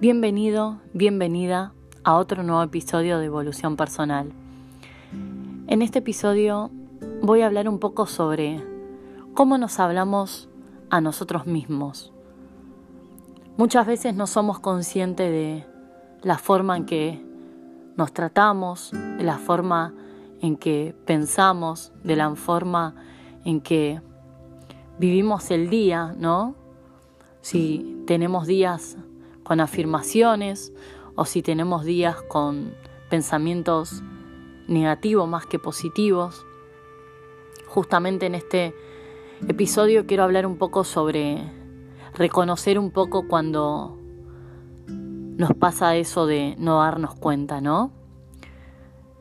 Bienvenido, bienvenida a otro nuevo episodio de Evolución Personal. En este episodio voy a hablar un poco sobre cómo nos hablamos a nosotros mismos. Muchas veces no somos conscientes de la forma en que nos tratamos, de la forma en que pensamos, de la forma en que vivimos el día, ¿no? Si tenemos días con afirmaciones o si tenemos días con pensamientos negativos más que positivos. Justamente en este episodio quiero hablar un poco sobre reconocer un poco cuando nos pasa eso de no darnos cuenta, ¿no?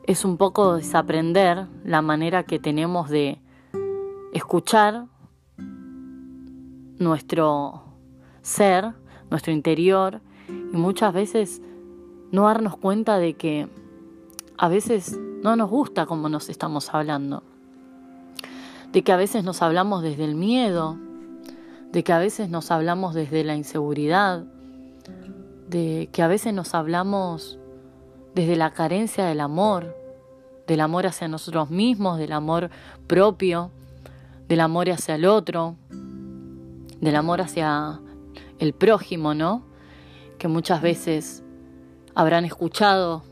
Es un poco desaprender la manera que tenemos de escuchar nuestro ser, nuestro interior, y muchas veces no darnos cuenta de que a veces no nos gusta como nos estamos hablando, de que a veces nos hablamos desde el miedo, de que a veces nos hablamos desde la inseguridad, de que a veces nos hablamos desde la carencia del amor, del amor hacia nosotros mismos, del amor propio, del amor hacia el otro, del amor hacia el prójimo, ¿no? Que muchas veces habrán escuchado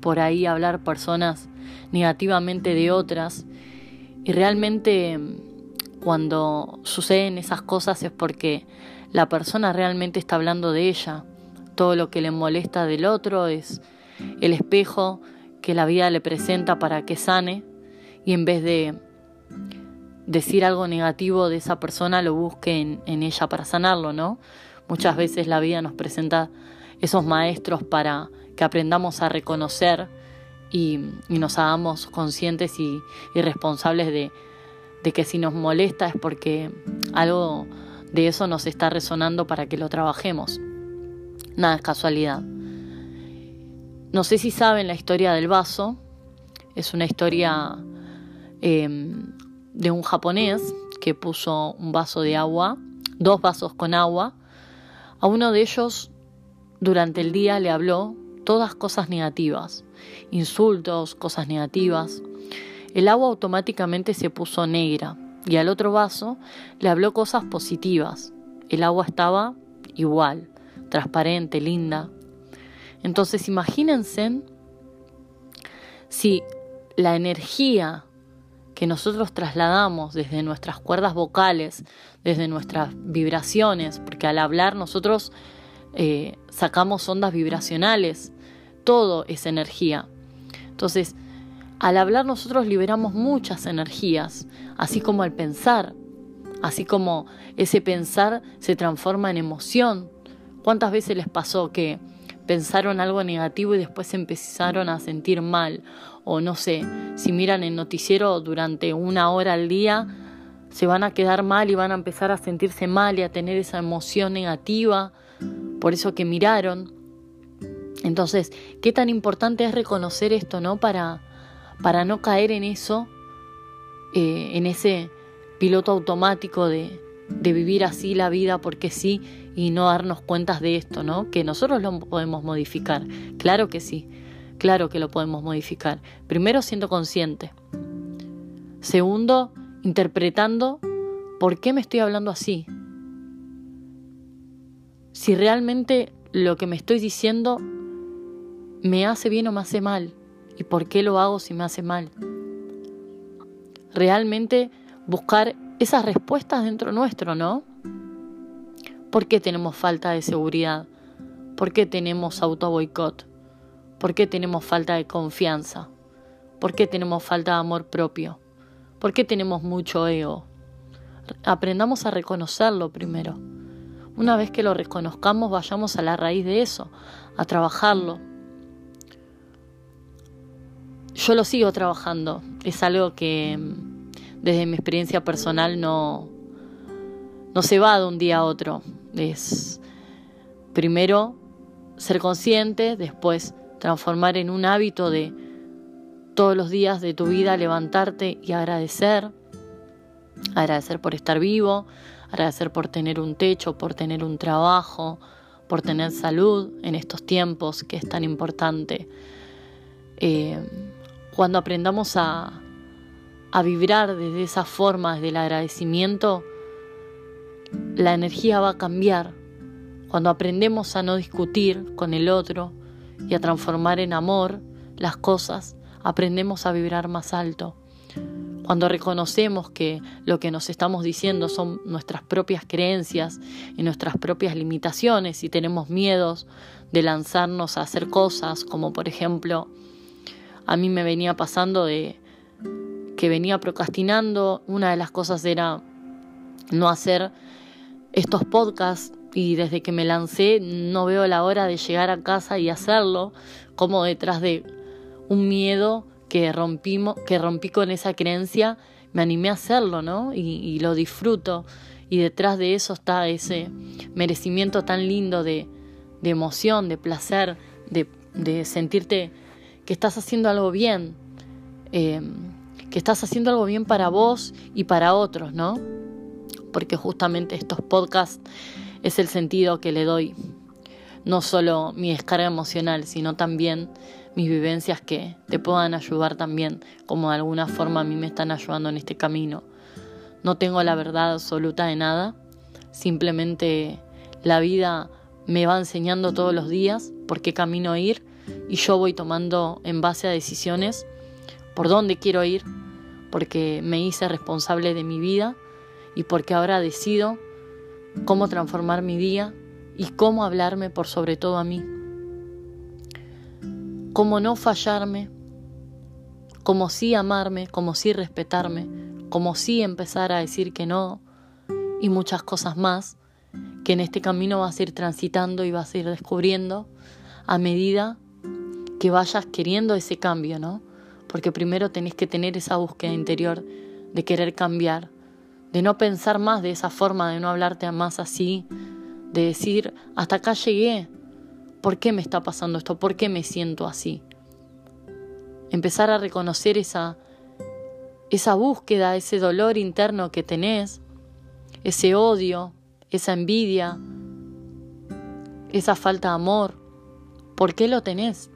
por ahí hablar personas negativamente de otras y realmente cuando suceden esas cosas es porque la persona realmente está hablando de ella. Todo lo que le molesta del otro es el espejo que la vida le presenta para que sane y en vez de decir algo negativo de esa persona lo busque en, en ella para sanarlo, ¿no? Muchas veces la vida nos presenta esos maestros para que aprendamos a reconocer y, nos hagamos conscientes y, responsables de, que si nos molesta es porque algo de eso nos está resonando para que lo trabajemos. Nada es casualidad. No sé si saben la historia del vaso. Es una historia em, de un japonés que puso un vaso de agua, dos vasos con agua, a uno de ellos durante el día le habló todas cosas negativas, insultos, cosas negativas. El agua automáticamente se puso negra y al otro vaso le habló cosas positivas. El agua estaba igual, transparente, linda. Entonces imagínense si la energía que nosotros trasladamos desde nuestras cuerdas vocales, desde nuestras vibraciones, porque al hablar nosotros eh, sacamos ondas vibracionales, todo es energía. Entonces, al hablar nosotros liberamos muchas energías, así como al pensar, así como ese pensar se transforma en emoción. ¿Cuántas veces les pasó que pensaron algo negativo y después empezaron a sentir mal. O no sé, si miran el noticiero durante una hora al día, se van a quedar mal y van a empezar a sentirse mal y a tener esa emoción negativa por eso que miraron. Entonces, qué tan importante es reconocer esto, ¿no? Para, para no caer en eso, eh, en ese piloto automático de, de vivir así la vida porque sí y no darnos cuentas de esto, ¿no? Que nosotros lo podemos modificar. Claro que sí, claro que lo podemos modificar. Primero, siendo consciente. Segundo, interpretando por qué me estoy hablando así. Si realmente lo que me estoy diciendo me hace bien o me hace mal. ¿Y por qué lo hago si me hace mal? Realmente buscar esas respuestas dentro nuestro, ¿no? ¿Por qué tenemos falta de seguridad? ¿Por qué tenemos auto boicot? ¿Por qué tenemos falta de confianza? ¿Por qué tenemos falta de amor propio? ¿Por qué tenemos mucho ego? Aprendamos a reconocerlo primero. Una vez que lo reconozcamos, vayamos a la raíz de eso, a trabajarlo. Yo lo sigo trabajando. Es algo que mm, desde mi experiencia personal no, no se va de un día a otro. Es primero ser consciente, después transformar en un hábito de todos los días de tu vida levantarte y agradecer, agradecer por estar vivo, agradecer por tener un techo, por tener un trabajo, por tener salud en estos tiempos que es tan importante. Eh, cuando aprendamos a, a vibrar desde esa forma, desde el agradecimiento, la energía va a cambiar. Cuando aprendemos a no discutir con el otro y a transformar en amor las cosas, aprendemos a vibrar más alto. Cuando reconocemos que lo que nos estamos diciendo son nuestras propias creencias y nuestras propias limitaciones y tenemos miedos de lanzarnos a hacer cosas, como por ejemplo, a mí me venía pasando de que venía procrastinando, una de las cosas era no hacer estos podcasts y desde que me lancé no veo la hora de llegar a casa y hacerlo, como detrás de un miedo que rompimos, que rompí con esa creencia, me animé a hacerlo, ¿no? Y, lo disfruto. Y detrás de eso está ese merecimiento tan lindo de, emoción, de placer, de, sentirte que estás haciendo algo bien, eh, que estás haciendo algo bien para vos y para otros, ¿no? porque justamente estos podcasts es el sentido que le doy, no solo mi descarga emocional, sino también mis vivencias que te puedan ayudar también, como de alguna forma a mí me están ayudando en este camino. No tengo la verdad absoluta de nada, simplemente la vida me va enseñando todos los días por qué camino ir y yo voy tomando en base a decisiones por dónde quiero ir, porque me hice responsable de mi vida y porque ahora decido cómo transformar mi día y cómo hablarme por sobre todo a mí. Cómo no fallarme, cómo sí amarme, cómo sí respetarme, cómo sí empezar a decir que no y muchas cosas más que en este camino vas a ir transitando y vas a ir descubriendo a medida que vayas queriendo ese cambio, ¿no? Porque primero tenés que tener esa búsqueda interior de querer cambiar, de no pensar más de esa forma, de no hablarte más así, de decir, hasta acá llegué, ¿por qué me está pasando esto? ¿Por qué me siento así? Empezar a reconocer esa, esa búsqueda, ese dolor interno que tenés, ese odio, esa envidia, esa falta de amor. ¿Por qué lo tenés?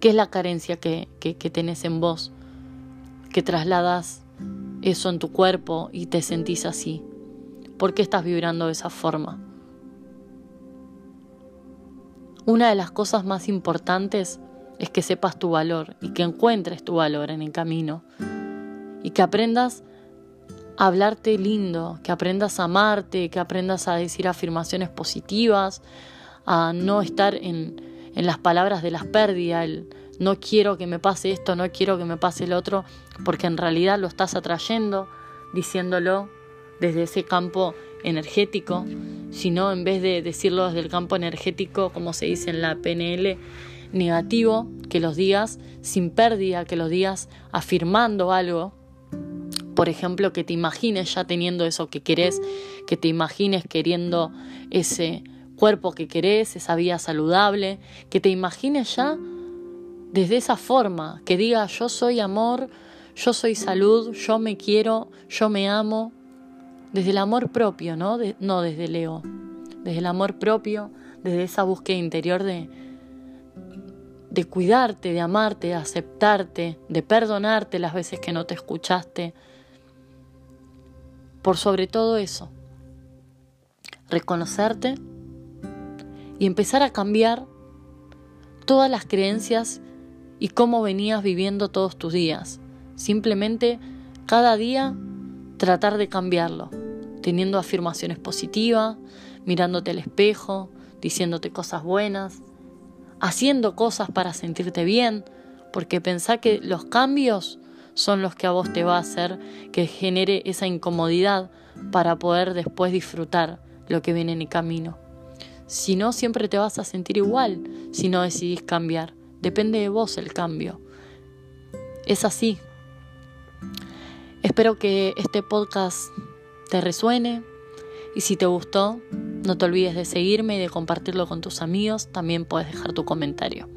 ¿Qué es la carencia que, que, que tenés en vos? Que trasladas eso en tu cuerpo y te sentís así? ¿Por qué estás vibrando de esa forma? Una de las cosas más importantes es que sepas tu valor y que encuentres tu valor en el camino y que aprendas a hablarte lindo, que aprendas a amarte, que aprendas a decir afirmaciones positivas, a no estar en, en las palabras de las pérdidas, no quiero que me pase esto, no quiero que me pase el otro, porque en realidad lo estás atrayendo, diciéndolo desde ese campo energético, sino en vez de decirlo desde el campo energético, como se dice en la PNL, negativo, que los digas sin pérdida, que los digas afirmando algo. Por ejemplo, que te imagines ya teniendo eso que querés, que te imagines queriendo ese cuerpo que querés, esa vida saludable, que te imagines ya desde esa forma, que diga yo soy amor, yo soy salud, yo me quiero, yo me amo, desde el amor propio, ¿no? no desde el ego, desde el amor propio, desde esa búsqueda interior de, de cuidarte, de amarte, de aceptarte, de perdonarte las veces que no te escuchaste. Por sobre todo eso, reconocerte y empezar a cambiar todas las creencias y cómo venías viviendo todos tus días. Simplemente cada día tratar de cambiarlo, teniendo afirmaciones positivas, mirándote al espejo, diciéndote cosas buenas, haciendo cosas para sentirte bien, porque pensá que los cambios son los que a vos te va a hacer que genere esa incomodidad para poder después disfrutar lo que viene en el camino. Si no, siempre te vas a sentir igual si no decidís cambiar. Depende de vos el cambio. Es así. Espero que este podcast te resuene y si te gustó, no te olvides de seguirme y de compartirlo con tus amigos. También puedes dejar tu comentario.